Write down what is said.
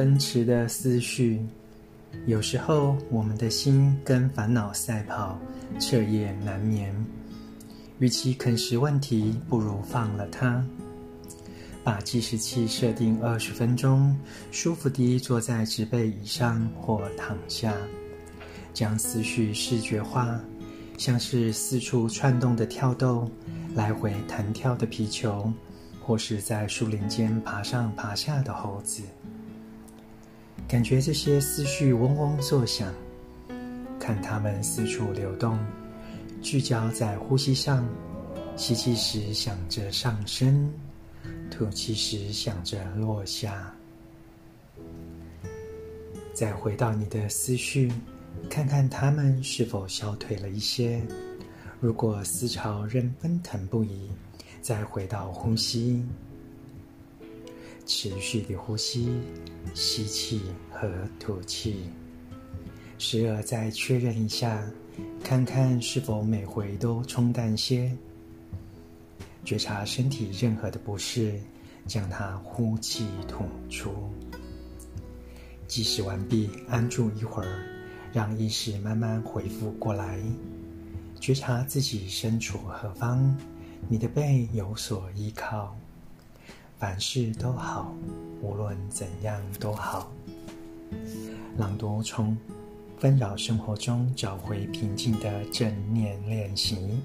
奔驰的思绪。有时候，我们的心跟烦恼赛跑，彻夜难眠。与其啃食问题，不如放了它。把计时器设定二十分钟，舒服地坐在直背椅上或躺下，将思绪视觉化，像是四处窜动的跳动，来回弹跳的皮球，或是在树林间爬上爬下的猴子。感觉这些思绪嗡嗡作响，看它们四处流动，聚焦在呼吸上，吸气时想着上升。吐气时想着落下，再回到你的思绪，看看它们是否消退了一些。如果思潮仍奔腾不已，再回到呼吸，持续的呼吸，吸气和吐气，时而再确认一下，看看是否每回都冲淡些。觉察身体任何的不适，将它呼气吐出。计时完毕，安住一会儿，让意识慢慢恢复过来。觉察自己身处何方，你的背有所依靠。凡事都好，无论怎样都好。朗读从纷扰生活中找回平静的正念练习。